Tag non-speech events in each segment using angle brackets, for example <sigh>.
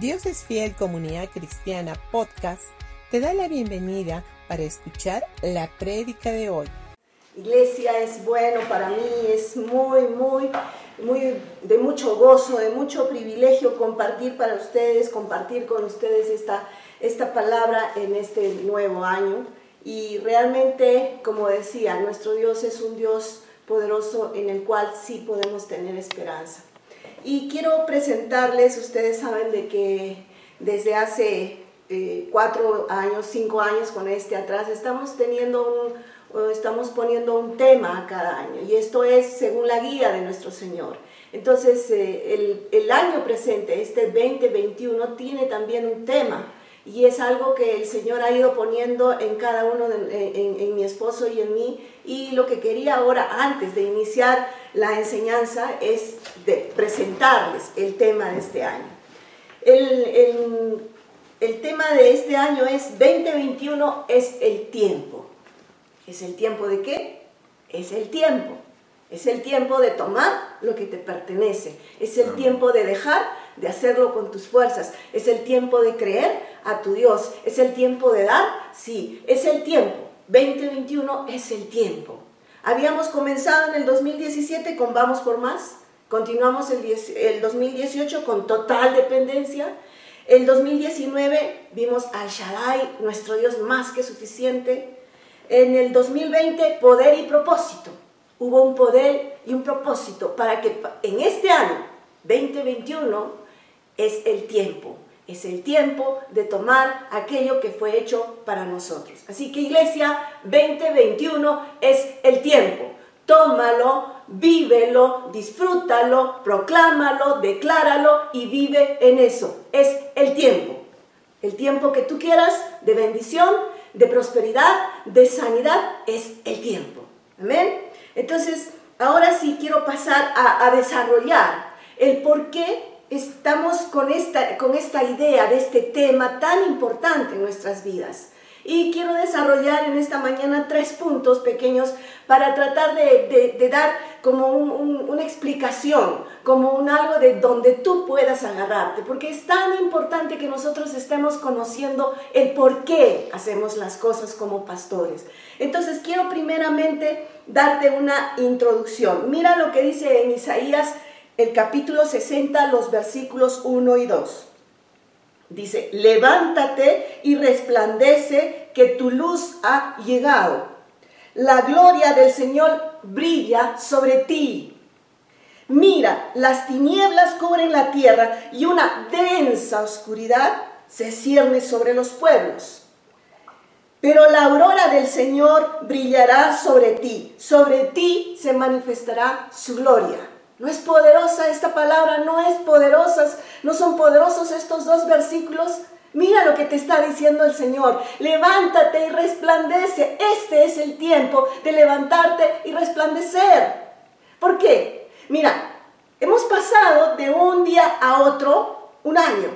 Dios es Fiel Comunidad Cristiana Podcast te da la bienvenida para escuchar la prédica de hoy. Iglesia es bueno para mí, es muy, muy, muy de mucho gozo, de mucho privilegio compartir para ustedes, compartir con ustedes esta, esta palabra en este nuevo año. Y realmente, como decía, nuestro Dios es un Dios poderoso en el cual sí podemos tener esperanza. Y quiero presentarles, ustedes saben de que desde hace eh, cuatro años, cinco años con este atrás, estamos teniendo estamos poniendo un tema cada año y esto es según la guía de nuestro Señor. Entonces, eh, el, año presente, este 2021, tiene también un tema y es algo que el Señor ha ido poniendo en cada uno, de, en, mi esposo y en mí. Y lo que quería ahora, antes de iniciar la enseñanza, es de presentarles el tema de este año. El, el, el tema de este año es 2021 es el tiempo. ¿Es el tiempo de qué? Es el tiempo. Es el tiempo de tomar lo que te pertenece. Es el tiempo de dejar de hacerlo con tus fuerzas. Es el tiempo de creer a tu Dios. Es el tiempo de dar. Sí, es el tiempo. 2021 es el tiempo. Habíamos comenzado en el 2017 con Vamos por Más. Continuamos el, el 2018 con total dependencia. El 2019 vimos al Shaddai, nuestro Dios más que suficiente. En el 2020, poder y propósito hubo un poder y un propósito para que en este año 2021 es el tiempo, es el tiempo de tomar aquello que fue hecho para nosotros. Así que iglesia 2021 es el tiempo. Tómalo, vívelo, disfrútalo, proclámalo, decláralo y vive en eso. Es el tiempo. El tiempo que tú quieras de bendición, de prosperidad, de sanidad, es el tiempo. Amén. Entonces, ahora sí quiero pasar a, a desarrollar el por qué estamos con esta, con esta idea de este tema tan importante en nuestras vidas. Y quiero desarrollar en esta mañana tres puntos pequeños para tratar de, dar como un, una explicación, como un algo de donde tú puedas agarrarte, porque es tan importante que nosotros estemos conociendo el por qué hacemos las cosas como pastores. Entonces quiero primeramente darte una introducción. Mira lo que dice en Isaías el capítulo 60, los versículos 1 y 2. Dice, levántate y resplandece que tu luz ha llegado. La gloria del Señor brilla sobre ti. Mira, las tinieblas cubren la tierra y una densa oscuridad se cierne sobre los pueblos. Pero la aurora del Señor brillará sobre ti, sobre ti se manifestará su gloria. No es poderosa esta palabra, no es poderosa, no son poderosos estos dos versículos. Mira lo que te está diciendo el Señor. Levántate y resplandece. Este es el tiempo de levantarte y resplandecer. ¿Por qué? Mira, hemos pasado de un día a otro un año.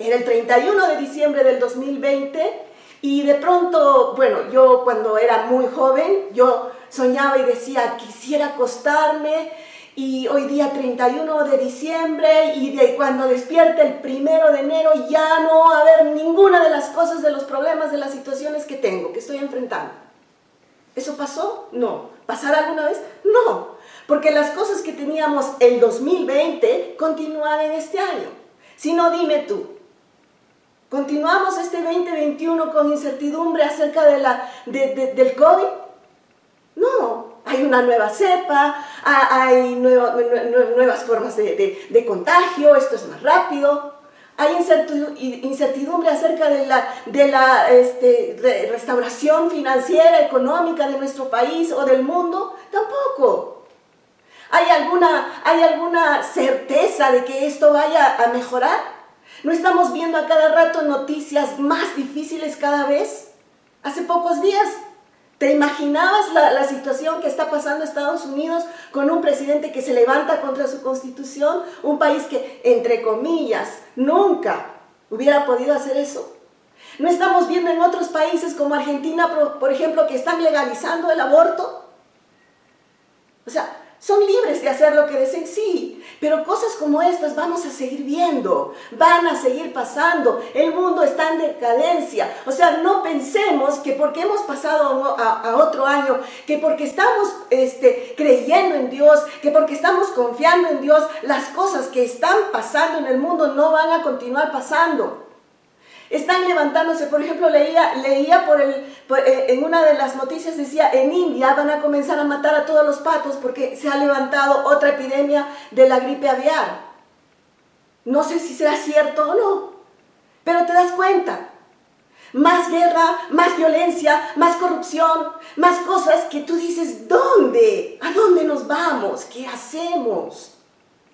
Era el 31 de diciembre del 2020 y de pronto, bueno, yo cuando era muy joven, yo soñaba y decía, quisiera acostarme y hoy día 31 de diciembre y de cuando despierte el primero de enero ya no va a haber ninguna de las cosas, de los problemas, de las situaciones que tengo, que estoy enfrentando. ¿Eso pasó? No. ¿Pasará alguna vez? No. Porque las cosas que teníamos el 2020 continúan en este año. Si no, dime tú. ¿Continuamos este 2021 con incertidumbre acerca de la, del COVID? No, hay una nueva cepa, hay nuevas formas de, contagio, esto es más rápido. Hay incertidumbre acerca de la, de la este, restauración financiera, económica de nuestro país o del mundo. Tampoco. ¿Hay alguna, ¿Hay alguna certeza de que esto vaya a mejorar? ¿No estamos viendo a cada rato noticias más difíciles cada vez? Hace pocos días ¿Te imaginabas la, situación que está pasando Estados Unidos con un presidente que se levanta contra su constitución? Un país que, entre comillas, nunca hubiera podido hacer eso. ¿No estamos viendo en otros países como Argentina, por, ejemplo, que están legalizando el aborto? O sea, Son libres de hacer lo que deseen, sí, pero cosas como estas vamos a seguir viendo, van a seguir pasando. El mundo está en decadencia. O sea, no pensemos que porque hemos pasado a, otro año, que porque estamos este, creyendo en Dios, que porque estamos confiando en Dios, las cosas que están pasando en el mundo no van a continuar pasando. Están levantándose, por ejemplo, leía, leía por el, eh, en una de las noticias decía, en India van a comenzar a matar a todos los patos porque se ha levantado otra epidemia de la gripe aviar. No sé si será cierto o no, pero te das cuenta. Más guerra, más violencia, más corrupción, más cosas que tú dices, ¿dónde? ¿A dónde nos vamos? ¿Qué hacemos?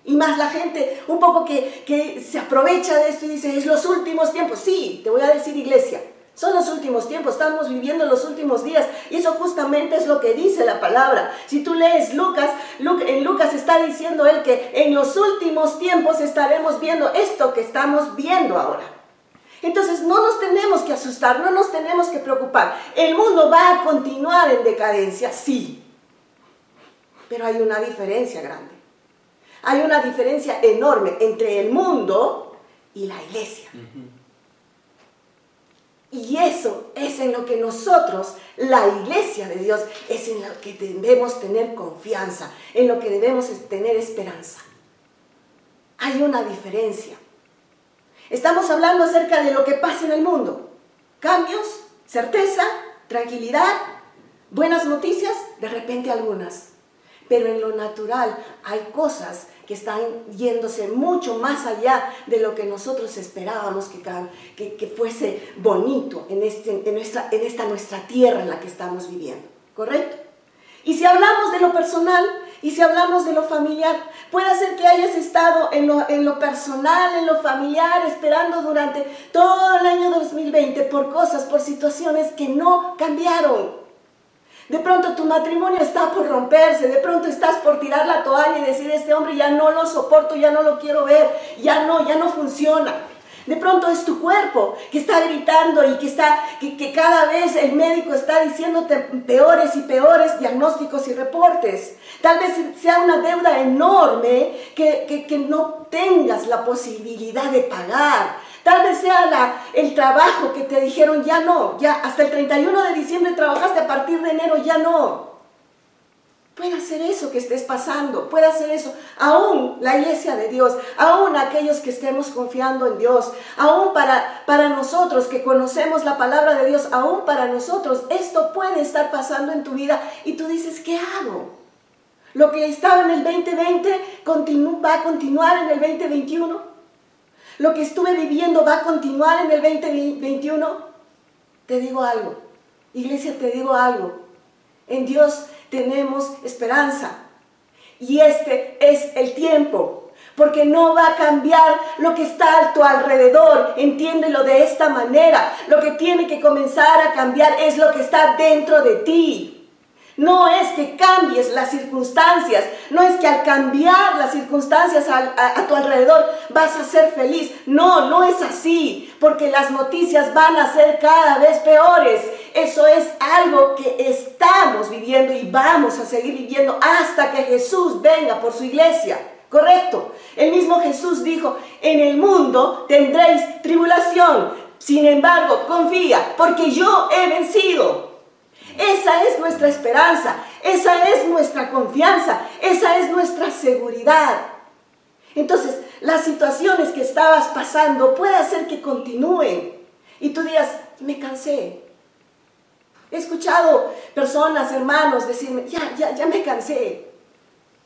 Y más la gente un poco que, que se aprovecha de esto y dice, es los últimos tiempos. Sí, te voy a decir iglesia, son los últimos tiempos, estamos viviendo los últimos días y eso justamente es lo que dice la palabra. Si tú lees Lucas, en Lucas está diciendo él que en los últimos tiempos estaremos viendo esto que estamos viendo ahora. Entonces no nos tenemos que asustar, no nos tenemos que preocupar. El mundo va a continuar en decadencia, sí, pero hay una diferencia grande. Hay una diferencia enorme entre el mundo y la iglesia. Y eso es en lo que nosotros, la iglesia de Dios, es en lo que debemos tener confianza, en lo que debemos tener esperanza. Hay una diferencia. Estamos hablando acerca de lo que pasa en el mundo. Cambios, certeza, tranquilidad, buenas noticias, de repente algunas. Pero en lo natural hay cosas que están yéndose mucho más allá de lo que nosotros esperábamos que, que, fuese bonito en, este, en, nuestra, en esta nuestra tierra en la que estamos viviendo. ¿Correcto? Y si hablamos de lo personal y si hablamos de lo familiar, puede ser que hayas estado en lo, en lo personal, en lo familiar, esperando durante todo el año 2020 por cosas, por situaciones que no cambiaron. De pronto tu matrimonio está por romperse, de pronto estás por tirar la toalla y decir, este hombre ya no lo soporto, ya no lo quiero ver, ya no, ya no funciona. De pronto es tu cuerpo que está gritando y que, está, que, cada vez el médico está diciéndote peores y peores diagnósticos y reportes. Tal vez sea una deuda enorme que, que no tengas la posibilidad de pagar. Tal vez sea el trabajo que te dijeron, ya no, ya hasta el 31 de diciembre trabajaste, a partir de enero ya no. Puede ser eso que estés pasando, puede ser eso. Aún la iglesia de Dios, aún aquellos que estemos confiando en Dios, aún para, para nosotros que conocemos la palabra de Dios, aún para nosotros, esto puede estar pasando en tu vida y tú dices, ¿qué hago? Lo que estaba en el 2020 va a continuar en el 2021. Lo que estuve viviendo va a continuar en el 2021. Te digo algo, iglesia, te digo algo. En Dios tenemos esperanza. Y este es el tiempo, porque no va a cambiar lo que está a tu alrededor. Entiéndelo de esta manera. Lo que tiene que comenzar a cambiar es lo que está dentro de ti. No es que cambies las circunstancias, no es que al cambiar las circunstancias a, tu alrededor vas a ser feliz. No, no es así, porque las noticias van a ser cada vez peores. Eso es algo que estamos viviendo y vamos a seguir viviendo hasta que Jesús venga por su iglesia. Correcto. El mismo Jesús dijo, en el mundo tendréis tribulación. Sin embargo, confía, porque yo he vencido. Esa es nuestra esperanza, esa es nuestra confianza, esa es nuestra seguridad. Entonces, las situaciones que estabas pasando puede hacer que continúen y tú digas, me cansé. He escuchado personas, hermanos, decirme, ya, ya, ya me cansé.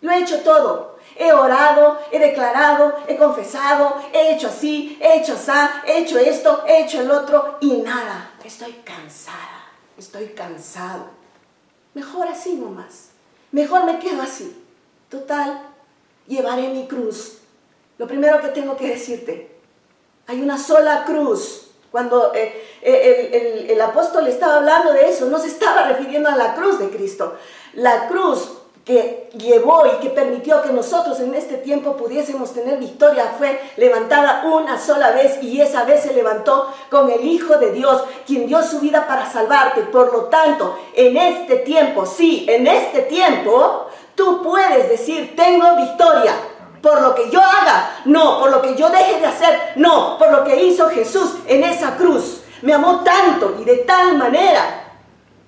Lo he hecho todo. He orado, he declarado, he confesado, he hecho así, he hecho así, he hecho esto, he hecho el otro y nada. Estoy cansada estoy cansado. Mejor así nomás. Mejor me quedo así. Total, llevaré mi cruz. Lo primero que tengo que decirte, hay una sola cruz. Cuando eh, eh, el, el apóstol estaba hablando de eso, no se estaba refiriendo a la cruz de Cristo. La cruz que llevó y que permitió que nosotros en este tiempo pudiésemos tener victoria fue levantada una sola vez y esa vez se levantó con el Hijo de Dios, quien dio su vida para salvarte. Por lo tanto, en este tiempo, sí, en este tiempo, tú puedes decir, tengo victoria. Por lo que yo haga, no, por lo que yo deje de hacer, no, por lo que hizo Jesús en esa cruz. Me amó tanto y de tal manera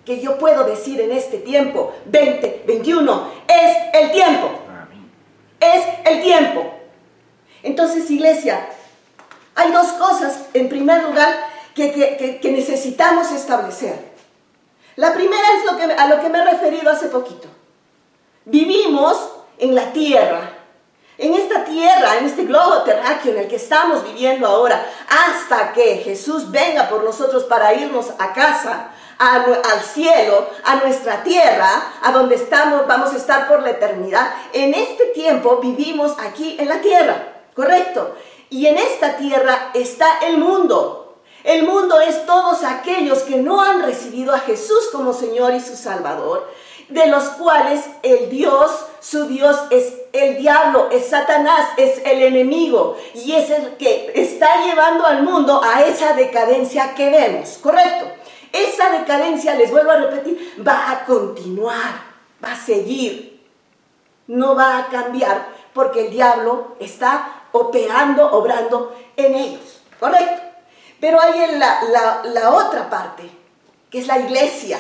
que yo puedo decir en este tiempo, 20, 21, es el tiempo. Es el tiempo. Entonces, iglesia, hay dos cosas, en primer lugar, que, necesitamos establecer. La primera es lo que, a lo que me he referido hace poquito. Vivimos en la tierra, en esta tierra, en este globo terráqueo en el que estamos viviendo ahora, hasta que Jesús venga por nosotros para irnos a casa, al cielo, a nuestra tierra, a donde estamos, vamos a estar por la eternidad. En este tiempo vivimos aquí en la tierra, ¿correcto? Y en esta tierra está el mundo. El mundo es todos aquellos que no han recibido a Jesús como Señor y su Salvador, de los cuales el Dios, su Dios es el diablo, es Satanás, es el enemigo y es el que está llevando al mundo a esa decadencia que vemos, ¿correcto? Esa decadencia, les vuelvo a repetir, va a continuar, va a seguir, no va a cambiar porque el diablo está operando, obrando en ellos, ¿correcto? Pero hay la, la, otra parte, que es la iglesia,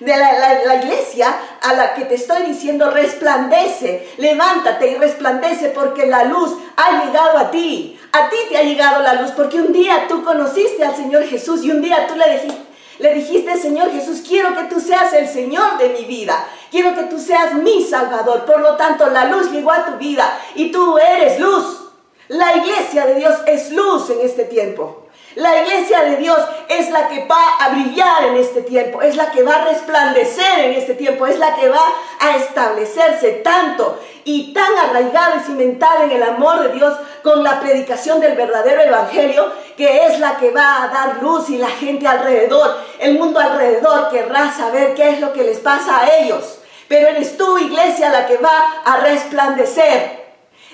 de la, la, iglesia a la que te estoy diciendo resplandece, levántate y resplandece porque la luz ha llegado a ti. A ti te ha llegado la luz porque un día tú conociste al Señor Jesús y un día tú le dijiste, le dijiste, Señor Jesús, quiero que tú seas el Señor de mi vida. Quiero que tú seas mi Salvador. Por lo tanto, la luz llegó a tu vida y tú eres luz. La iglesia de Dios es luz en este tiempo. La iglesia de Dios es la que va a brillar en este tiempo, es la que va a resplandecer en este tiempo, es la que va a establecerse tanto y tan arraigada y cimentada en el amor de Dios con la predicación del verdadero evangelio, que es la que va a dar luz y la gente alrededor, el mundo alrededor querrá saber qué es lo que les pasa a ellos. Pero eres tú, iglesia, la que va a resplandecer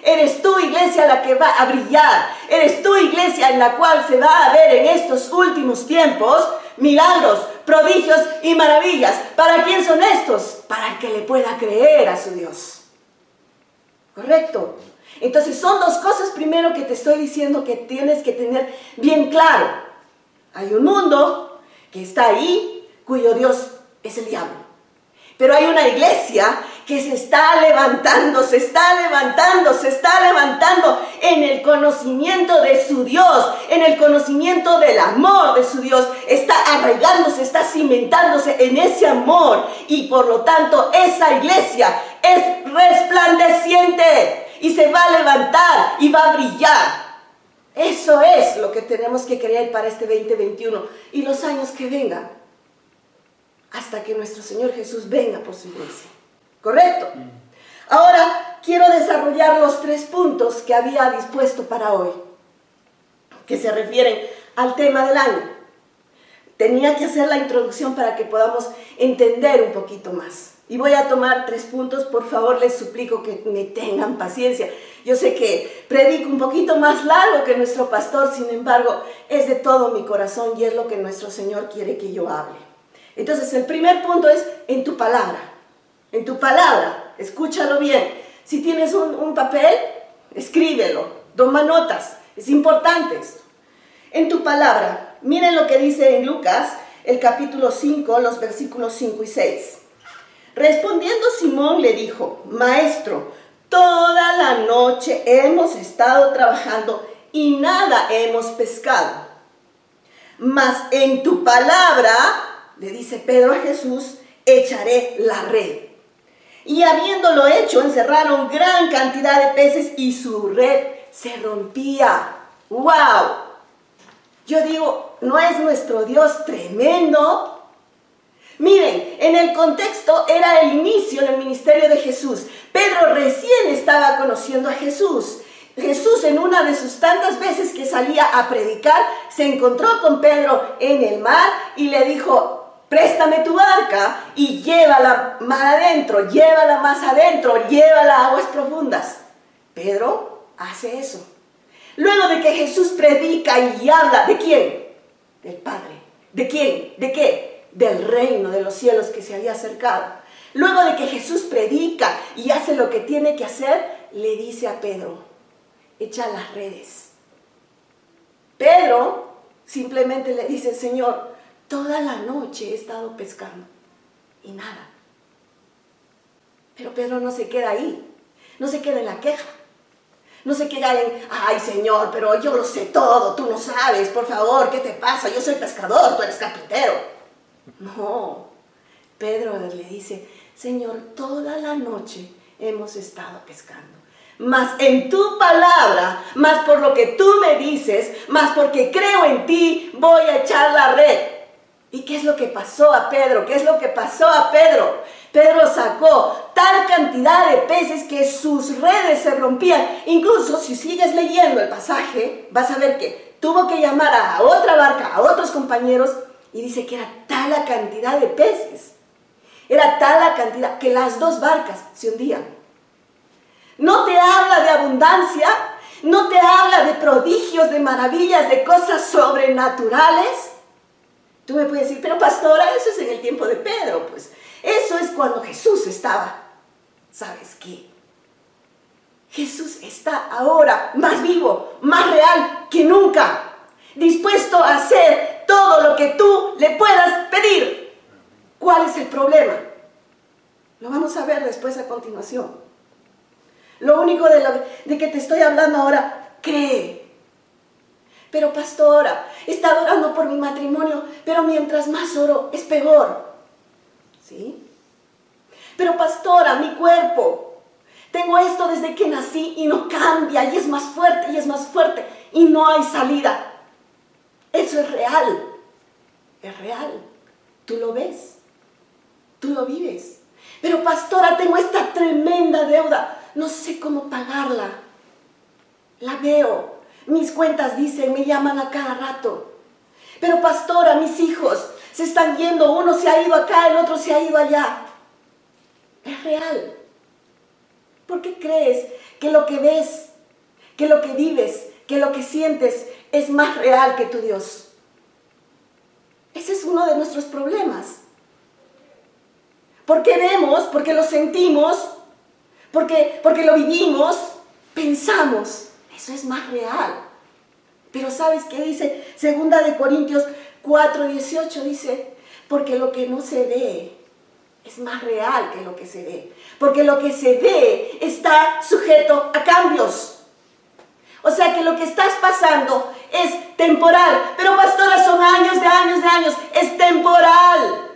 Eres tú, iglesia, la que va a brillar. Eres tú, iglesia, en la cual se va a ver en estos últimos tiempos milagros, prodigios y maravillas. ¿Para quién son estos? Para el que le pueda creer a su Dios. ¿Correcto? Entonces son dos cosas primero que te estoy diciendo que tienes que tener bien claro. Hay un mundo que está ahí, cuyo Dios es el diablo. Pero hay una iglesia que se está levantando, se está levantando, se está levantando en el conocimiento de su Dios, en el conocimiento del amor de su Dios. Está arraigándose, está cimentándose en ese amor. Y por lo tanto esa iglesia es resplandeciente y se va a levantar y va a brillar. Eso es lo que tenemos que creer para este 2021 y los años que vengan hasta que nuestro Señor Jesús venga por su iglesia. ¿Correcto? Ahora quiero desarrollar los tres puntos que había dispuesto para hoy, que se refieren al tema del año. Tenía que hacer la introducción para que podamos entender un poquito más. Y voy a tomar tres puntos, por favor les suplico que me tengan paciencia. Yo sé que predico un poquito más largo que nuestro pastor, sin embargo, es de todo mi corazón y es lo que nuestro Señor quiere que yo hable. Entonces, el primer punto es en tu palabra. En tu palabra, escúchalo bien. Si tienes un, papel, escríbelo, toma notas. Es importante esto. En tu palabra, miren lo que dice en Lucas, el capítulo 5, los versículos 5 y 6. Respondiendo Simón le dijo, Maestro, toda la noche hemos estado trabajando y nada hemos pescado. Mas en tu palabra le dice Pedro a Jesús, echaré la red. Y habiéndolo hecho, encerraron gran cantidad de peces y su red se rompía. ¡Wow! Yo digo, ¿no es nuestro Dios tremendo? Miren, en el contexto era el inicio del ministerio de Jesús. Pedro recién estaba conociendo a Jesús. Jesús en una de sus tantas veces que salía a predicar, se encontró con Pedro en el mar y le dijo, préstame tu barca y llévala más adentro, llévala más adentro, llévala a aguas profundas. Pedro hace eso. Luego de que Jesús predica y habla, ¿de quién? Del Padre. ¿De quién? ¿De qué? Del reino de los cielos que se había acercado. Luego de que Jesús predica y hace lo que tiene que hacer, le dice a Pedro, echa las redes. Pedro simplemente le dice, Señor, toda la noche he estado pescando y nada. Pero Pedro no se queda ahí, no se queda en la queja. No se queda en, ay Señor, pero yo lo sé todo, tú no sabes, por favor, ¿qué te pasa? Yo soy pescador, tú eres carpintero. No, Pedro le dice, Señor, toda la noche hemos estado pescando. Más en tu palabra, más por lo que tú me dices, más porque creo en ti, voy a echar la red. ¿Y qué es lo que pasó a Pedro? ¿Qué es lo que pasó a Pedro? Pedro sacó tal cantidad de peces que sus redes se rompían. Incluso si sigues leyendo el pasaje, vas a ver que tuvo que llamar a otra barca, a otros compañeros, y dice que era tal la cantidad de peces. Era tal la cantidad que las dos barcas se hundían. No te habla de abundancia, no te habla de prodigios, de maravillas, de cosas sobrenaturales. Tú me puedes decir, pero pastora, eso es en el tiempo de Pedro, pues eso es cuando Jesús estaba. ¿Sabes qué? Jesús está ahora más vivo, más real que nunca, dispuesto a hacer todo lo que tú le puedas pedir. ¿Cuál es el problema? Lo vamos a ver después a continuación. Lo único de, lo, de que te estoy hablando ahora, cree. Pero pastora, estado orando por mi matrimonio, pero mientras más oro es peor. ¿Sí? Pero pastora, mi cuerpo, tengo esto desde que nací y no cambia y es más fuerte y es más fuerte y no hay salida. Eso es real. Es real. Tú lo ves. Tú lo vives. Pero pastora, tengo esta tremenda deuda no sé cómo pagarla. La veo. Mis cuentas dicen, me llaman a cada rato. Pero pastora, mis hijos se están yendo, uno se ha ido acá, el otro se ha ido allá. Es real. ¿Por qué crees que lo que ves, que lo que vives, que lo que sientes es más real que tu Dios? Ese es uno de nuestros problemas. Porque vemos, porque lo sentimos, porque, porque lo vivimos, pensamos, eso es más real. Pero ¿sabes qué dice? Segunda de Corintios 4, 18 dice, porque lo que no se ve es más real que lo que se ve. Porque lo que se ve está sujeto a cambios. O sea que lo que estás pasando es temporal. Pero pastora, son años de años de años. Es temporal.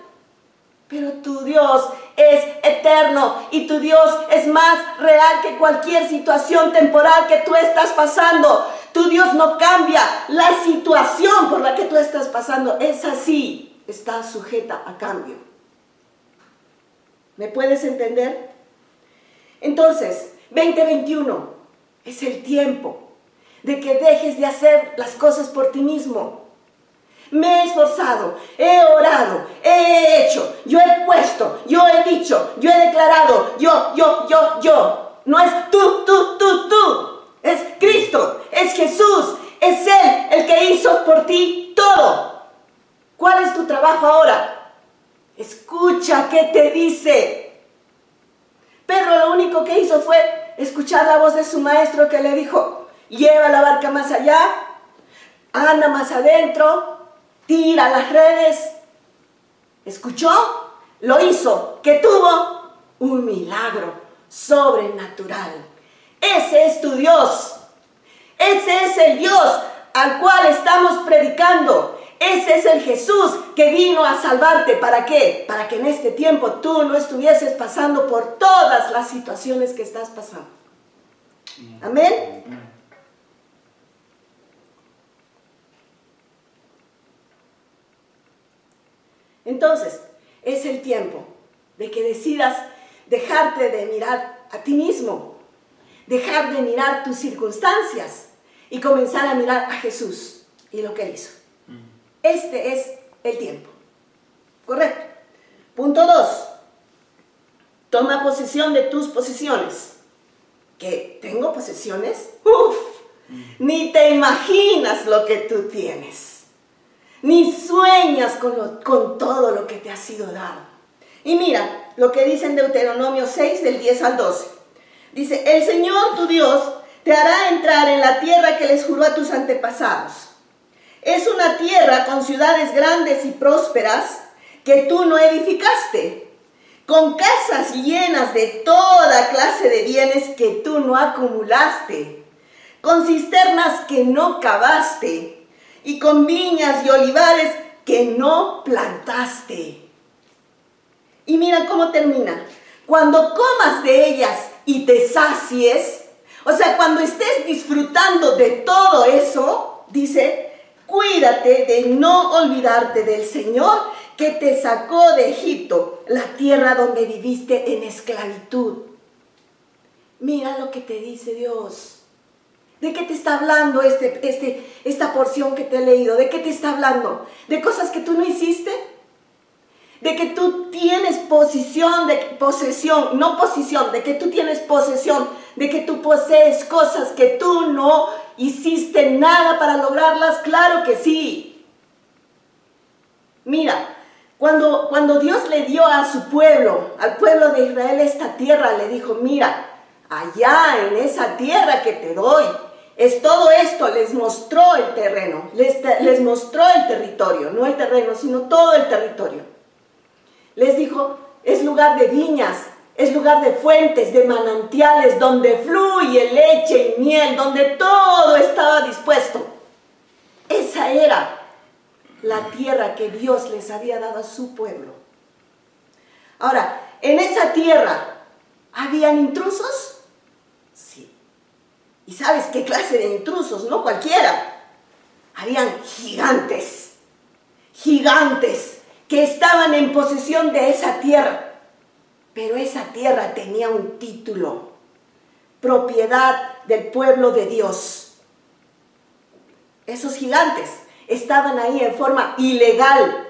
Pero tu Dios es eterno y tu Dios es más real que cualquier situación temporal que tú estás pasando. Tu Dios no cambia. La situación por la que tú estás pasando es así. Está sujeta a cambio. ¿Me puedes entender? Entonces, 2021 es el tiempo de que dejes de hacer las cosas por ti mismo me he esforzado, he orado, yo he declarado, yo, yo, yo, yo. No es tú, tú, tú, tú. Es Cristo, es Jesús, es Él el que hizo por ti todo. ¿Cuál es tu trabajo ahora? Escucha qué te dice. Pedro lo único que hizo fue escuchar la voz de su maestro que le dijo, lleva la barca más allá, anda más adentro, tira las redes. ¿Escuchó? Lo hizo, que tuvo un milagro sobrenatural. Ese es tu Dios. Ese es el Dios al cual estamos predicando. Ese es el Jesús que vino a salvarte. ¿Para qué? Para que en este tiempo tú no estuvieses pasando por todas las situaciones que estás pasando. Amén. Entonces, es el tiempo de que decidas dejarte de mirar a ti mismo, dejar de mirar tus circunstancias y comenzar a mirar a Jesús y lo que él hizo. Este es el tiempo. Correcto. Punto 2. Toma posesión de tus posesiones. ¿Que tengo posesiones? Uf, ni te imaginas lo que tú tienes. Ni sueñas con, con todo lo que te ha sido dado. Y mira lo que dice en Deuteronomio 6 del 10 al 12. Dice, el Señor tu Dios te hará entrar en la tierra que les juró a tus antepasados. Es una tierra con ciudades grandes y prósperas que tú no edificaste, con casas llenas de toda clase de bienes que tú no acumulaste, con cisternas que no cavaste y con viñas y olivares que no plantaste. Y mira cómo termina. Cuando comas de ellas y te sacies, o sea, cuando estés disfrutando de todo eso, dice, cuídate de no olvidarte del Señor que te sacó de Egipto, la tierra donde viviste en esclavitud. Mira lo que te dice Dios. ¿De qué te está hablando este, este, esta porción que te he leído? ¿De qué te está hablando? ¿De cosas que tú no hiciste? de que tú tienes posición, de posesión, no posición, de que tú tienes posesión, de que tú posees cosas que tú no hiciste nada para lograrlas, claro que sí. Mira, cuando, cuando Dios le dio a su pueblo, al pueblo de Israel esta tierra, le dijo, mira, allá en esa tierra que te doy, es todo esto, les mostró el terreno, les, mostró el territorio, no el terreno, sino todo el territorio. Les dijo, es lugar de viñas, es lugar de fuentes, de manantiales, donde fluye leche y miel, donde todo estaba dispuesto. Esa era la tierra que Dios les había dado a su pueblo. Ahora, en esa tierra, ¿habían intrusos? ¿Y sabes qué clase de intrusos? No cualquiera. Habían gigantes. Gigantes que estaban en posesión de esa tierra. Pero esa tierra tenía un título, propiedad del pueblo de Dios. Esos gigantes estaban ahí en forma ilegal.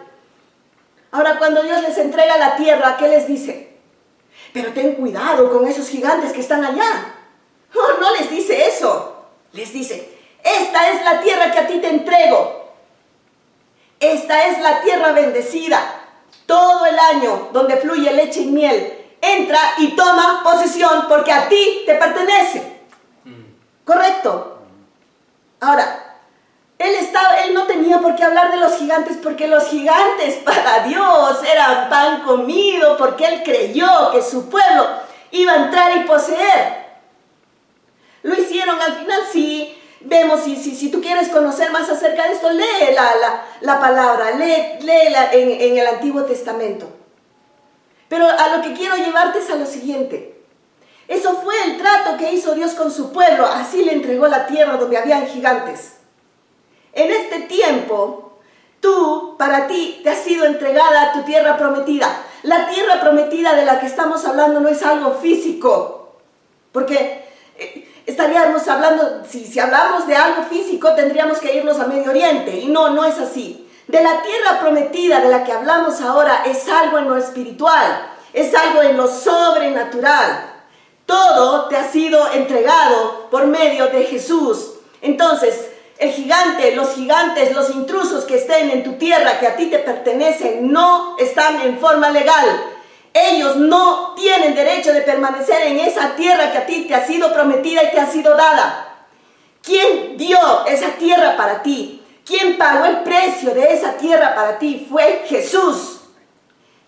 Ahora, cuando Dios les entrega la tierra, ¿qué les dice? Pero ten cuidado con esos gigantes que están allá. No, <laughs> no les dice eso. Les dice, esta es la tierra que a ti te entrego. Esta es la tierra bendecida, todo el año donde fluye leche y miel. Entra y toma posesión porque a ti te pertenece. ¿Correcto? Ahora, él, estaba, él no tenía por qué hablar de los gigantes porque los gigantes <laughs> para Dios eran pan comido porque él creyó que su pueblo iba a entrar y poseer. Lo hicieron al final, sí, vemos, si, si, si, tú quieres conocer más acerca de esto, lee la, palabra, lee, léela en, en el Antiguo Testamento. Pero a lo que quiero llevarte es a lo siguiente. Eso fue el trato que hizo Dios con su pueblo. Así le entregó la tierra donde habían gigantes. En este tiempo, tú, para ti, te has sido entregada tu tierra prometida. La tierra prometida de la que estamos hablando no es algo físico. Porque estaríamos hablando, si, si hablamos de algo físico, tendríamos que irnos a Medio Oriente. Y no, no es así. De la tierra prometida de la que hablamos ahora es algo en lo espiritual, es algo en lo sobrenatural. Todo te ha sido entregado por medio de Jesús. Entonces, el gigante, los gigantes, los intrusos que estén en tu tierra, que a ti te pertenecen, no están en forma legal. Ellos no tienen derecho de permanecer en esa tierra que a ti te ha sido prometida y te ha sido dada. ¿Quién dio esa tierra para ti? ¿Quién pagó el precio de esa tierra para ti? Fue Jesús.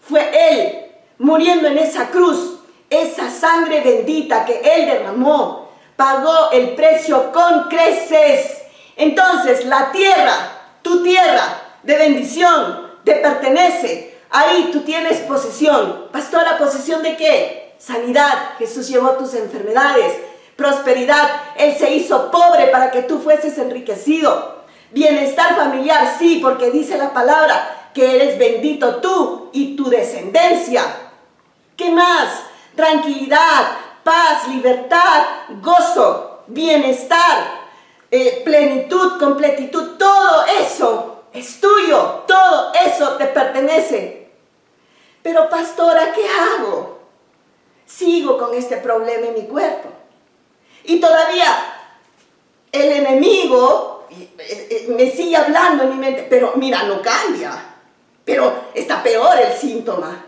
Fue Él muriendo en esa cruz. Esa sangre bendita que Él derramó pagó el precio con creces. Entonces la tierra, tu tierra de bendición, te pertenece Ahí tú tienes posesión. Pastora, ¿posesión de qué? Sanidad. Jesús llevó tus enfermedades. Prosperidad. Él se hizo pobre para que tú fueses enriquecido. Bienestar familiar, sí, porque dice la palabra que eres bendito tú y tu descendencia. ¿Qué más? Tranquilidad, paz, libertad, gozo, bienestar, eh, plenitud, completitud, todo eso es tuyo, todo eso te pertenece. Pero pastora, ¿qué hago? Sigo con este problema en mi cuerpo. Y todavía el enemigo eh, eh, me sigue hablando en mi mente, pero mira, no cambia. Pero está peor el síntoma.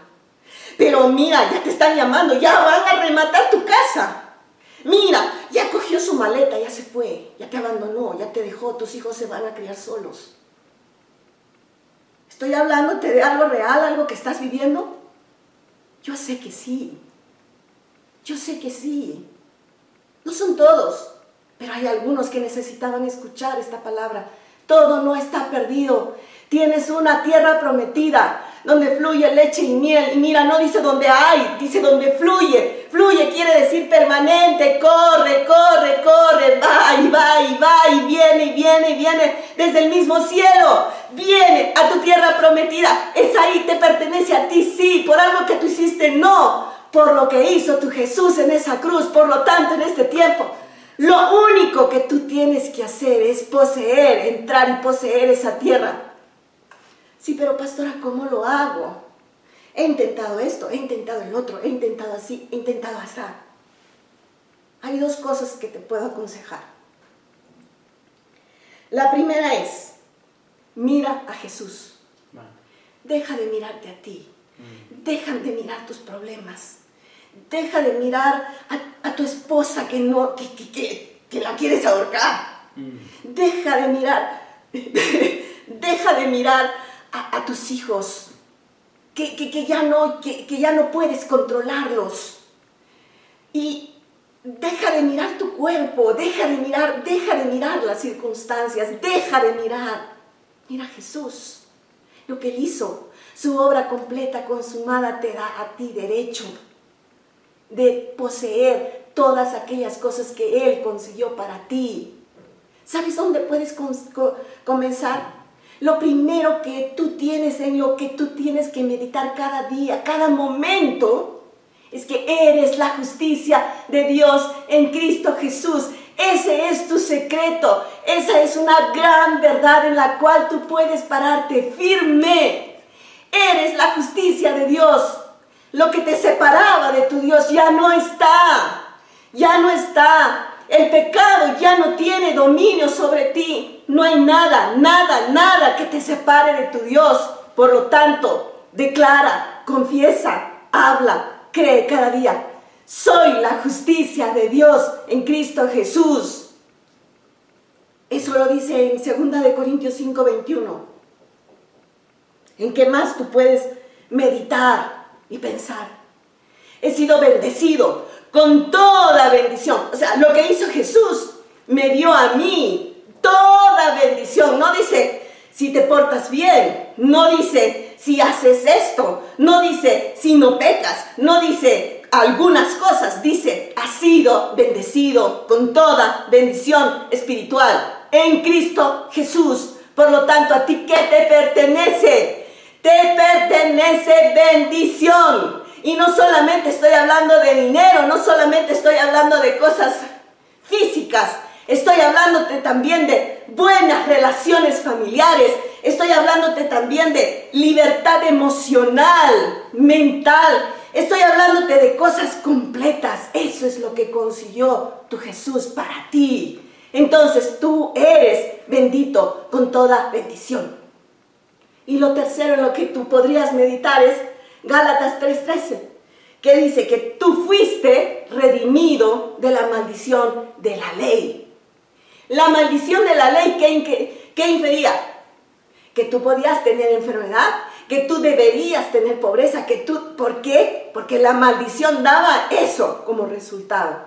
Pero mira, ya te están llamando, ya van a rematar tu casa. Mira, ya cogió su maleta, ya se fue, ya te abandonó, ya te dejó, tus hijos se van a criar solos. ¿Estoy hablándote de algo real, algo que estás viviendo? Yo sé que sí. Yo sé que sí. No son todos, pero hay algunos que necesitaban escuchar esta palabra. Todo no está perdido. Tienes una tierra prometida donde fluye leche y miel. Y mira, no dice donde hay, dice donde fluye. Fluye quiere decir permanente. Corre, corre, corre. Va y va y va y viene y viene y viene desde el mismo cielo. Viene a tu tierra prometida. Es ahí, te pertenece a ti, sí. Por algo que tú hiciste, no. Por lo que hizo tu Jesús en esa cruz. Por lo tanto, en este tiempo. Lo único que tú tienes que hacer es poseer, entrar y poseer esa tierra Sí, pero pastora, ¿cómo lo hago? He intentado esto, he intentado el otro, he intentado así, he intentado hasta. Hay dos cosas que te puedo aconsejar. La primera es, mira a Jesús. Deja de mirarte a ti. Mm. Deja de mirar tus problemas. Deja de mirar a, tu esposa que, no, que, que la quieres ahorcar. Mm. Deja de mirar. <laughs> deja de mirar a, tus hijos, que, ya no, que, ya no puedes controlarlos. Y deja de mirar tu cuerpo, deja de mirar, deja de mirar las circunstancias, deja de mirar. Mira Jesús, lo que él hizo, su obra completa, consumada, te da a ti derecho de poseer todas aquellas cosas que Él consiguió para ti. ¿Sabes dónde puedes comenzar? Lo primero que tú tienes, en lo que tú tienes que meditar cada día, cada momento, es que eres la justicia de Dios en Cristo Jesús. Ese es tu secreto. Esa es una gran verdad en la cual tú puedes pararte firme. Eres la justicia de Dios. Lo que te separaba de tu Dios ya no está. Ya no está. El pecado ya no tiene dominio sobre ti. No hay nada, nada, nada que te separe de tu Dios. Por lo tanto, declara, confiesa, habla, cree cada día. Soy la justicia de Dios en Cristo Jesús. Eso lo dice en 2 de Corintios 5, 21. ¿En qué más tú puedes meditar y pensar? He sido bendecido con toda bendición. O sea, lo que hizo Jesús me dio a mí toda bendición. No dice si te portas bien, no dice si haces esto, no dice si no pecas, no dice algunas cosas, dice has sido bendecido con toda bendición espiritual en Cristo Jesús. Por lo tanto, a ti qué te pertenece? Te pertenece bendición. Y no solamente estoy hablando de dinero, no solamente estoy hablando de cosas físicas, estoy hablándote también de buenas relaciones familiares, estoy hablándote también de libertad emocional, mental, estoy hablándote de cosas completas. Eso es lo que consiguió tu Jesús para ti. Entonces tú eres bendito con toda bendición. Y lo tercero en lo que tú podrías meditar es Gálatas 3:13, que dice que tú fuiste redimido de la maldición de la ley. La maldición de la ley, ¿qué, qué infería? Que tú podías tener enfermedad, que tú deberías tener pobreza, que tú, ¿por qué? Porque la maldición daba eso como resultado.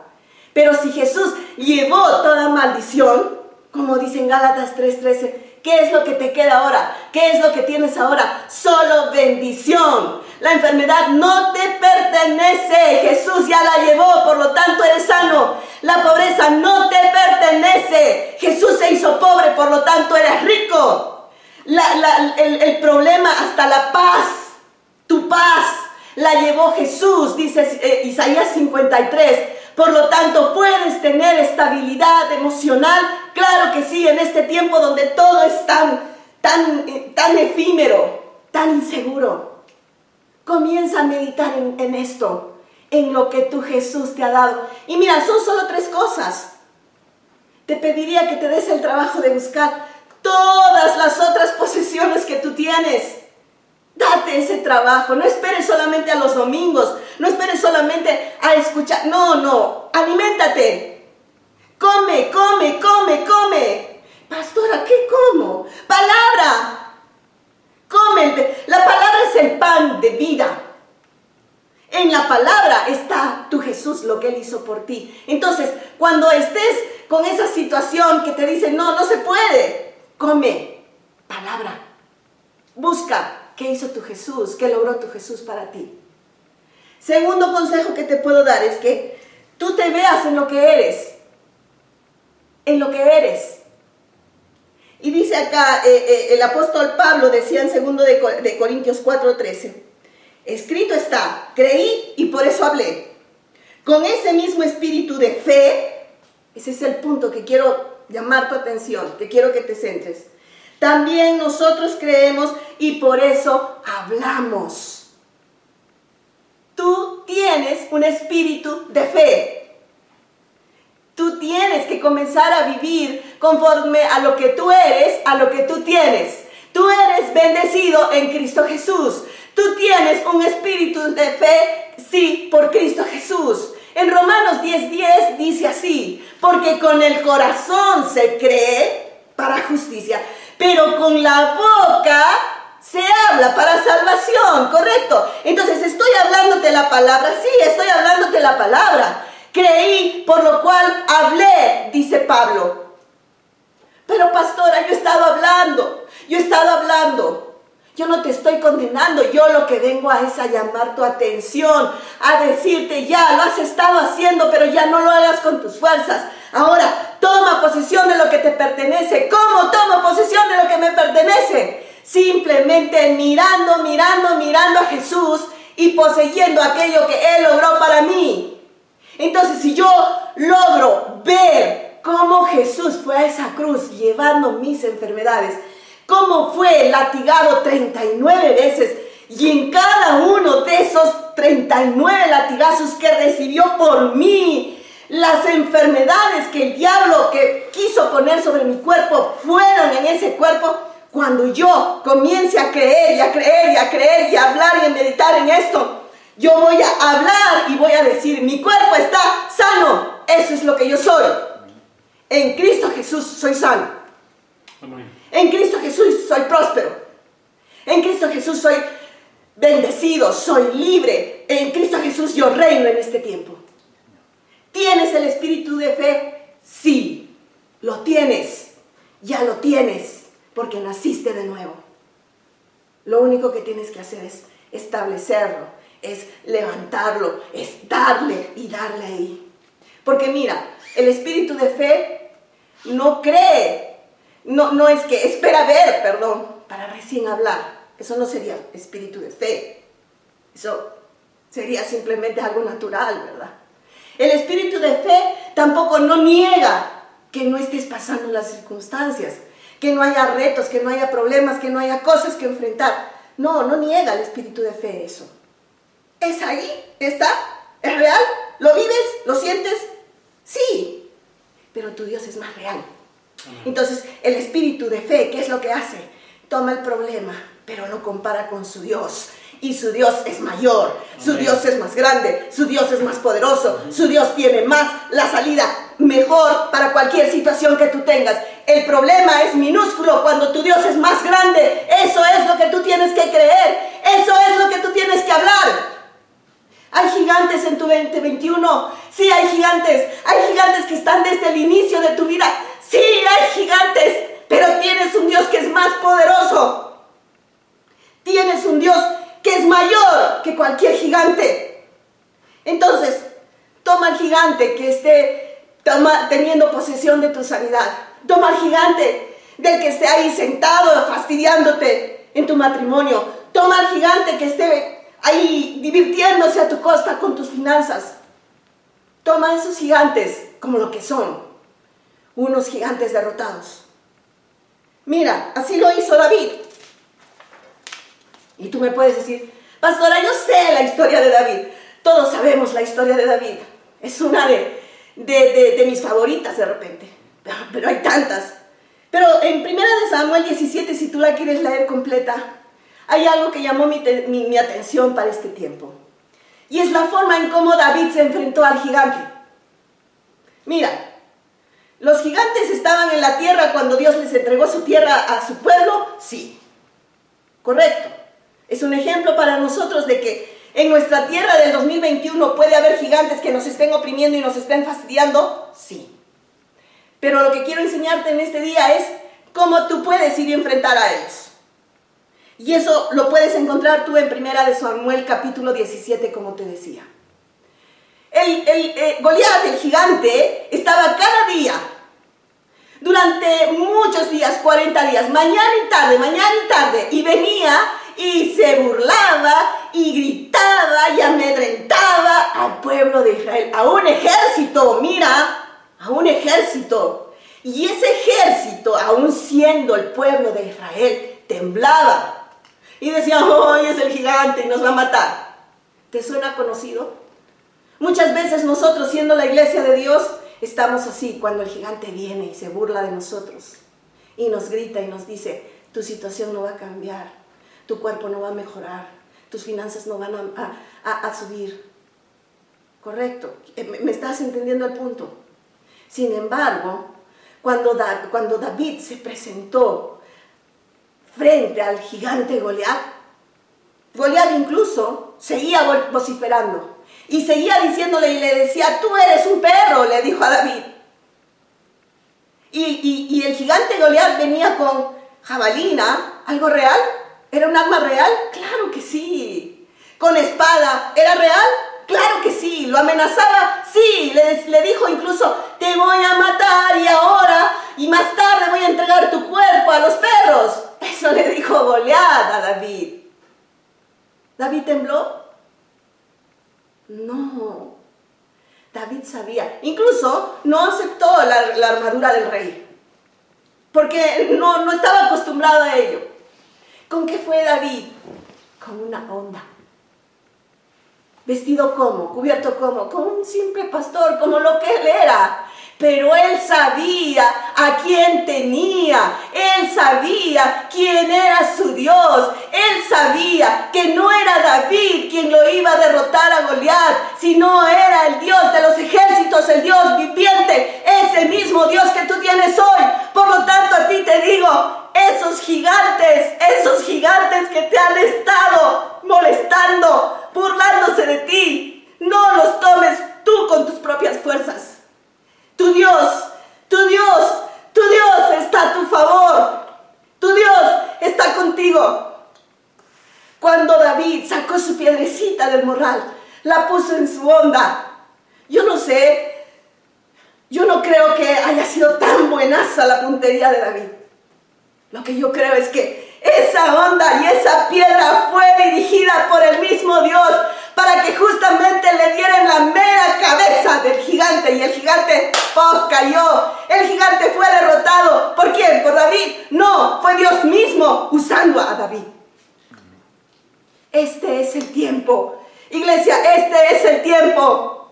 Pero si Jesús llevó toda maldición, como dice en Gálatas 3:13, ¿Qué es lo que te queda ahora? ¿Qué es lo que tienes ahora? Solo bendición. La enfermedad no te pertenece. Jesús ya la llevó, por lo tanto eres sano. La pobreza no te pertenece. Jesús se hizo pobre, por lo tanto eres rico. el, el problema hasta la paz, tu paz, la llevó Jesús, dice eh, Isaías 53. Por lo tanto, puedes tener estabilidad emocional. Claro que sí, en este tiempo donde todo es tan, tan, tan efímero, tan inseguro. Comienza a meditar en, en esto, en lo que tu Jesús te ha dado. Y mira, son solo tres cosas. Te pediría que te des el trabajo de buscar todas las otras posesiones que tú tienes. Date ese trabajo, no esperes solamente a los domingos, no esperes solamente a escuchar, no, no, aliméntate. Come, come, come, come. Pastora, ¿qué como? Palabra. Come, la palabra es el pan de vida. En la palabra está tu Jesús, lo que Él hizo por ti. Entonces, cuando estés con esa situación que te dice, no, no se puede, come palabra. Busca qué hizo tu Jesús, qué logró tu Jesús para ti. Segundo consejo que te puedo dar es que tú te veas en lo que eres. En lo que eres. Y dice acá, eh, eh, el apóstol Pablo decía en 2 de, de Corintios 4:13, escrito está, creí y por eso hablé. Con ese mismo espíritu de fe, ese es el punto que quiero llamar tu atención, que quiero que te centres. También nosotros creemos y por eso hablamos. Tú tienes un espíritu de fe. Tú tienes que comenzar a vivir conforme a lo que tú eres, a lo que tú tienes. Tú eres bendecido en Cristo Jesús. Tú tienes un espíritu de fe, sí, por Cristo Jesús. En Romanos 10:10 dice así, porque con el corazón se cree para justicia, pero con la boca se habla para salvación, ¿correcto? Entonces estoy hablándote la palabra, sí, estoy hablándote la palabra. Creí, por lo cual hablé, dice Pablo. Pero pastora, yo he estado hablando, yo he estado hablando. Yo no te estoy condenando, yo lo que vengo a es a llamar tu atención, a decirte ya, lo has estado haciendo, pero ya no lo hagas con tus fuerzas. Ahora, toma posesión de lo que te pertenece. ¿Cómo tomo posesión de lo que me pertenece? Simplemente mirando, mirando, mirando a Jesús y poseyendo aquello que Él logró para mí. Entonces, si yo logro ver cómo Jesús fue a esa cruz llevando mis enfermedades, cómo fue latigado 39 veces y en cada uno de esos 39 latigazos que recibió por mí, las enfermedades que el diablo que quiso poner sobre mi cuerpo fueron en ese cuerpo. Cuando yo comience a creer y a creer y a creer y a hablar y a meditar en esto, yo voy a hablar y voy a decir, mi cuerpo está sano. Eso es lo que yo soy. En Cristo Jesús soy sano. En Cristo Jesús soy próspero. En Cristo Jesús soy bendecido, soy libre. En Cristo Jesús yo reino en este tiempo. ¿Tienes el espíritu de fe? Sí, lo tienes. Ya lo tienes porque naciste de nuevo. Lo único que tienes que hacer es establecerlo, es levantarlo, es darle y darle ahí. Porque mira, el espíritu de fe no cree no, no es que espera ver, perdón, para recién hablar. Eso no sería espíritu de fe. Eso sería simplemente algo natural, ¿verdad? El espíritu de fe tampoco no niega que no estés pasando las circunstancias, que no haya retos, que no haya problemas, que no haya cosas que enfrentar. No, no niega el espíritu de fe eso. ¿Es ahí? ¿Está? ¿Es real? ¿Lo vives? ¿Lo sientes? Sí, pero tu Dios es más real. Entonces, el espíritu de fe, ¿qué es lo que hace? Toma el problema, pero lo compara con su Dios. Y su Dios es mayor, su Dios es más grande, su Dios es más poderoso, su Dios tiene más la salida mejor para cualquier situación que tú tengas. El problema es minúsculo cuando tu Dios es más grande. Eso es lo que tú tienes que creer, eso es lo que tú tienes que hablar. Hay gigantes en tu 2021. Sí, hay gigantes. Hay gigantes que están desde el inicio de tu vida Sí, hay gigantes, pero tienes un Dios que es más poderoso. Tienes un Dios que es mayor que cualquier gigante. Entonces, toma al gigante que esté teniendo posesión de tu sanidad. Toma al gigante del que esté ahí sentado fastidiándote en tu matrimonio. Toma al gigante que esté ahí divirtiéndose a tu costa con tus finanzas. Toma a esos gigantes como lo que son unos gigantes derrotados. Mira, así lo hizo David. Y tú me puedes decir, Pastora, yo sé la historia de David. Todos sabemos la historia de David. Es una de, de, mis favoritas de repente. <laughs> Pero hay tantas. Pero en 1 Samuel 17, si tú la quieres leer completa, hay algo que llamó mi, mi atención para este tiempo. Y es la forma en cómo David se enfrentó al gigante. Mira, ¿los gigantes estaban en la tierra cuando Dios les entregó su tierra a su pueblo? Sí. Correcto. Es un ejemplo para nosotros de que en nuestra tierra del 2021 puede haber gigantes que nos estén oprimiendo y nos estén fastidiando. Sí. Pero lo que quiero enseñarte en este día es cómo tú puedes ir y enfrentar a ellos. Y eso lo puedes encontrar tú en Primera de Samuel capítulo 17, como te decía. El, el eh, Goliat, el gigante, estaba cada día, durante muchos días, 40 días, mañana y tarde, mañana y tarde, y venía y se burlaba y gritaba y amedrentaba al pueblo de Israel, a un ejército, mira, a un ejército. Y ese ejército, aún siendo el pueblo de Israel, temblaba y decían, hoy es el gigante y nos va a matar. ¿Te suena conocido? Muchas veces nosotros, siendo la iglesia de Dios, estamos así cuando el gigante viene y se burla de nosotros y nos grita y nos dice, tu situación no va a cambiar, tu cuerpo no va a mejorar, tus finanzas no van a, subir. Correcto, eh, me estás entendiendo el punto. Sin embargo, cuando, cuando David se presentó frente al gigante Goliat, Goliat incluso seguía vociferando y seguía diciéndole y le decía, tú eres un perro, le dijo a David. Y, el gigante Goliat venía con jabalina, algo real, ¿era un arma real? Claro que sí. Con espada, ¿era real? Claro que sí. ¿Lo amenazaba? Sí. Le, le dijo incluso, te voy a matar y ahora y más tarde voy a entregar tu cuerpo a los perros. Eso le dijo Goliat a David. ¿David tembló? No. David sabía. Incluso no aceptó la, armadura del rey. Porque no, no estaba acostumbrado a ello. ¿Con qué fue David? Con una onda. Vestido como, cubierto como, como un simple pastor, como lo que él era. Pero él sabía a quién tenía, él sabía quién era su Dios, él sabía que no era David quien lo iba a derrotar a Goliat, sino era el Dios de los ejércitos, el Dios viviente, ese mismo Dios que tú tienes hoy. Por lo tanto, a ti te digo, esos gigantes, esos gigantes que te han estado molestando, burlándose de ti, no los tomes tú con tus propias fuerzas. Tu Dios, tu Dios, tu Dios está a tu favor. Tu Dios está contigo. Cuando David sacó su piedrecita del morral, la puso en su onda. Yo no sé, yo no creo que haya sido tan buenaza la puntería de David. Lo que yo creo es que esa onda y esa piedra fue dirigida por el mismo Dios para que justamente le dieran la mera cabeza del gigante el gigante ¡oh, cayó. El gigante fue derrotado. ¿Por quién? ¿Por David? No, fue Dios mismo usando a David. Este es el tiempo. Iglesia, este es el tiempo.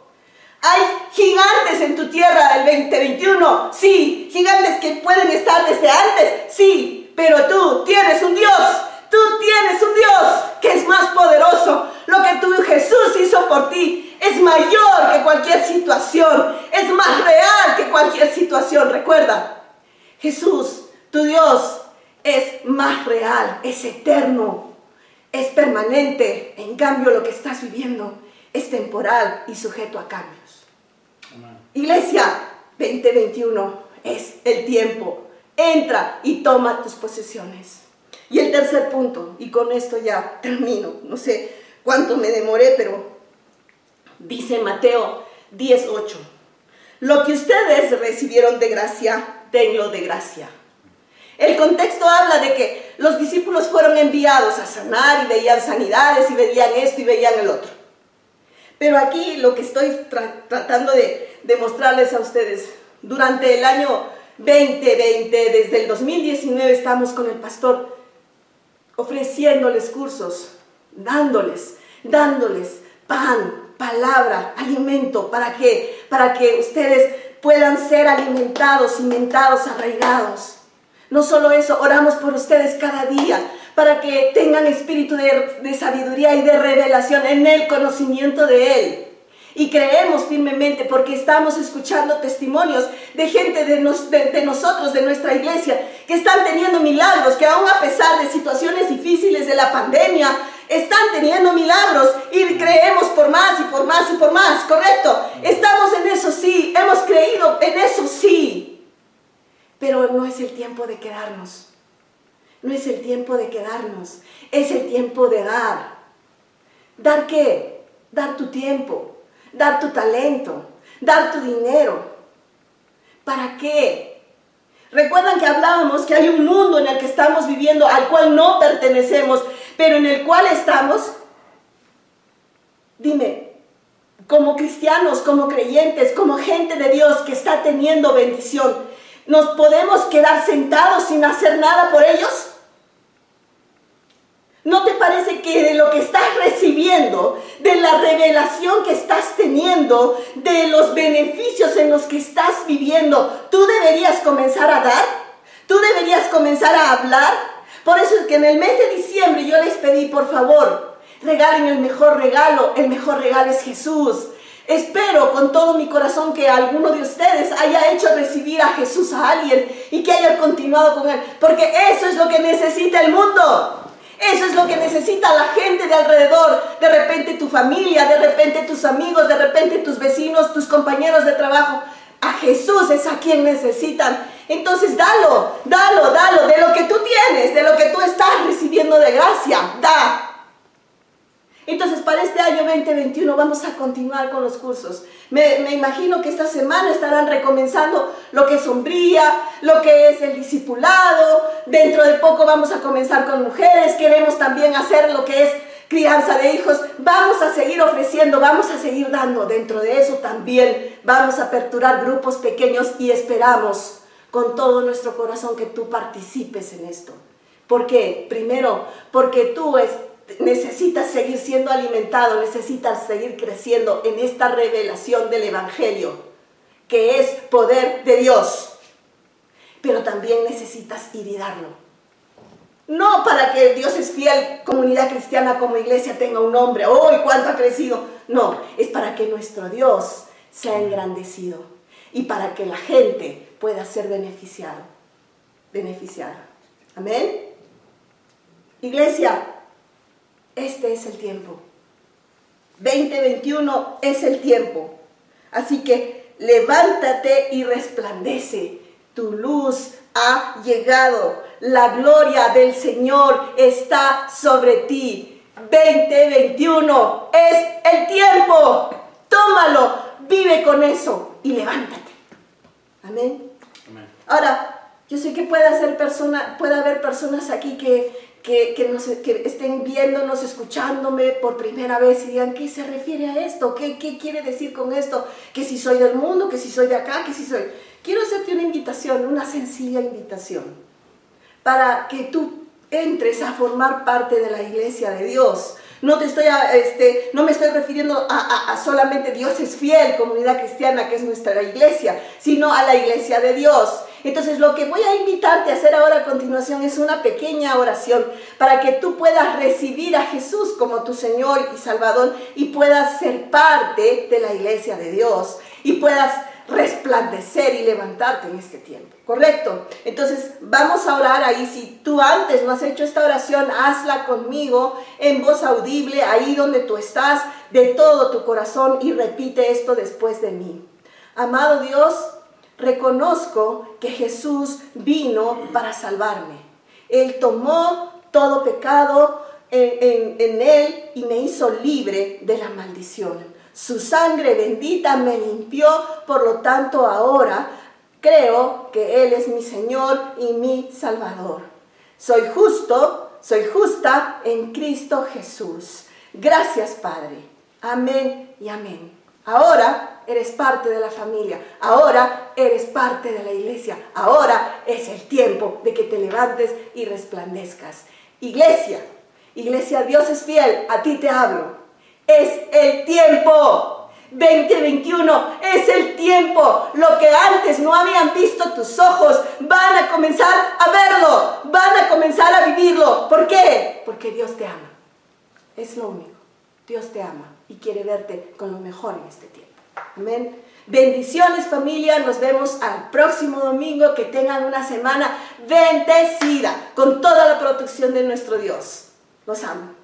Hay gigantes en tu tierra del 2021. Sí, gigantes que pueden estar desde antes. Sí, pero tú tienes un Dios Tú tienes un Dios que es más poderoso. Lo que tu Jesús hizo por ti es mayor que cualquier situación. Es más real que cualquier situación. Recuerda, Jesús, tu Dios, es más real, es eterno, es permanente. En cambio, lo que estás viviendo es temporal y sujeto a cambios. Iglesia 2021 es el tiempo. Entra y toma tus posesiones. Y el tercer punto, y con esto ya termino, no sé cuánto me demoré, pero dice Mateo 10:8, lo que ustedes recibieron de gracia, tenlo de gracia. El contexto habla de que los discípulos fueron enviados a sanar y veían sanidades y veían esto y veían el otro. Pero aquí lo que estoy tratando de demostrarles a ustedes, durante el año 2020, desde el 2019 estamos con el pastor ofreciéndoles cursos dándoles, dándoles pan, palabra, alimento, ¿para qué? Para que ustedes puedan ser alimentados, cimentados, arraigados. No solo eso, oramos por ustedes cada día para que tengan espíritu de, de sabiduría y de revelación en el conocimiento de Él. Y creemos firmemente porque estamos escuchando testimonios de gente de, nosotros, de nuestra iglesia, que están teniendo milagros, que aún a pesar de situaciones difíciles de la pandemia, están teniendo milagros y creemos por más y por más y por más, ¿correcto? Estamos en eso sí, hemos creído en eso sí, pero no es el tiempo de quedarnos, no es el tiempo de quedarnos, es el tiempo de dar. ¿Dar qué? Dar tu tiempo, dar tu talento, dar tu dinero. ¿Para qué? Recuerdan que hablábamos que hay un mundo en el que estamos viviendo al cual no pertenecemos, pero en el cual estamos. Dime, como cristianos, como creyentes, como gente de Dios que está teniendo bendición, ¿nos podemos quedar sentados sin hacer nada por ellos? ¿No te parece que de lo que estás recibiendo, de la revelación que estás teniendo, de los beneficios en los que estás viviendo, tú deberías comenzar a dar? ¿Tú deberías comenzar a hablar? Por eso es que en el mes de diciembre yo les pedí, por favor, regalen el mejor regalo. El mejor regalo es Jesús. Espero con todo mi corazón que alguno de ustedes haya hecho recibir a Jesús a alguien y que haya continuado con él, porque eso es lo que necesita el mundo. Eso es lo que necesita la gente de alrededor. De repente tu familia, de repente tus amigos, de repente tus vecinos, tus compañeros de trabajo. A Jesús es a quien necesitan. Entonces dalo, dalo, dalo, de lo que tú tienes, de lo que tú estás recibiendo de gracia, da. Entonces, para este año 2021 vamos a continuar con los cursos. Me, imagino que esta semana estarán recomenzando lo que es sombría, lo que es el discipulado. Dentro de poco vamos a comenzar con mujeres. Queremos también hacer lo que es crianza de hijos. Vamos a seguir ofreciendo, vamos a seguir dando. Dentro de eso también vamos a aperturar grupos pequeños y esperamos con todo nuestro corazón que tú participes en esto. ¿Por qué? Primero, porque tú es, necesitas seguir siendo alimentado, necesitas seguir creciendo en esta revelación del Evangelio, que es poder de Dios. Pero también necesitas ir. No para que Dios es fiel, comunidad cristiana como iglesia tenga un nombre, ¡oh, cuánto ha crecido! No, es para que nuestro Dios sea engrandecido y para que la gente pueda ser beneficiado, beneficiada. Amén. Iglesia, este es el tiempo. 2021 es el tiempo. Así que levántate y resplandece. Tu luz ha llegado. La gloria del Señor está sobre ti. 2021 es el tiempo. Tómalo, vive con eso y levántate. Amén. Ahora, yo sé que puede, hacer persona, puede haber personas aquí que que, que, estén viéndonos, escuchándome por primera vez y digan, ¿qué se refiere a esto? ¿Qué, ¿Qué quiere decir con esto? Que si soy del mundo, que si soy de acá, que si soy... Quiero hacerte una invitación, una sencilla invitación, para que tú entres a formar parte de la iglesia de Dios. No, te estoy este, no me estoy refiriendo a, a, solamente Dios es fiel, comunidad cristiana, que es nuestra iglesia, sino a la iglesia de Dios. Entonces lo que voy a invitarte a hacer ahora a continuación es una pequeña oración para que tú puedas recibir a Jesús como tu Señor y Salvador y puedas ser parte de la iglesia de Dios y puedas resplandecer y levantarte en este tiempo. ¿Correcto? Entonces vamos a orar ahí. Si tú antes no has hecho esta oración, hazla conmigo en voz audible, ahí donde tú estás, de todo tu corazón y repite esto después de mí. Amado Dios, reconozco que Jesús vino para salvarme. Él tomó todo pecado en, en, Él y me hizo libre de la maldición. Su sangre bendita me limpió, por lo tanto ahora creo que Él es mi Señor y mi Salvador. Soy justo, soy justa en Cristo Jesús. Gracias Padre. Amén y amén. Ahora eres parte de la familia, ahora eres parte de la iglesia, ahora es el tiempo de que te levantes y resplandezcas. Iglesia, Iglesia, Dios es fiel, a ti te hablo. Es el tiempo. 2021 es el tiempo. Lo que antes no habían visto tus ojos, van a comenzar a verlo, van a comenzar a vivirlo. ¿Por qué? Porque Dios te ama. Es lo único. Dios te ama y quiere verte con lo mejor en este tiempo. Amén. Bendiciones familia, nos vemos al próximo domingo, que tengan una semana bendecida con toda la protección de nuestro Dios. Los amo.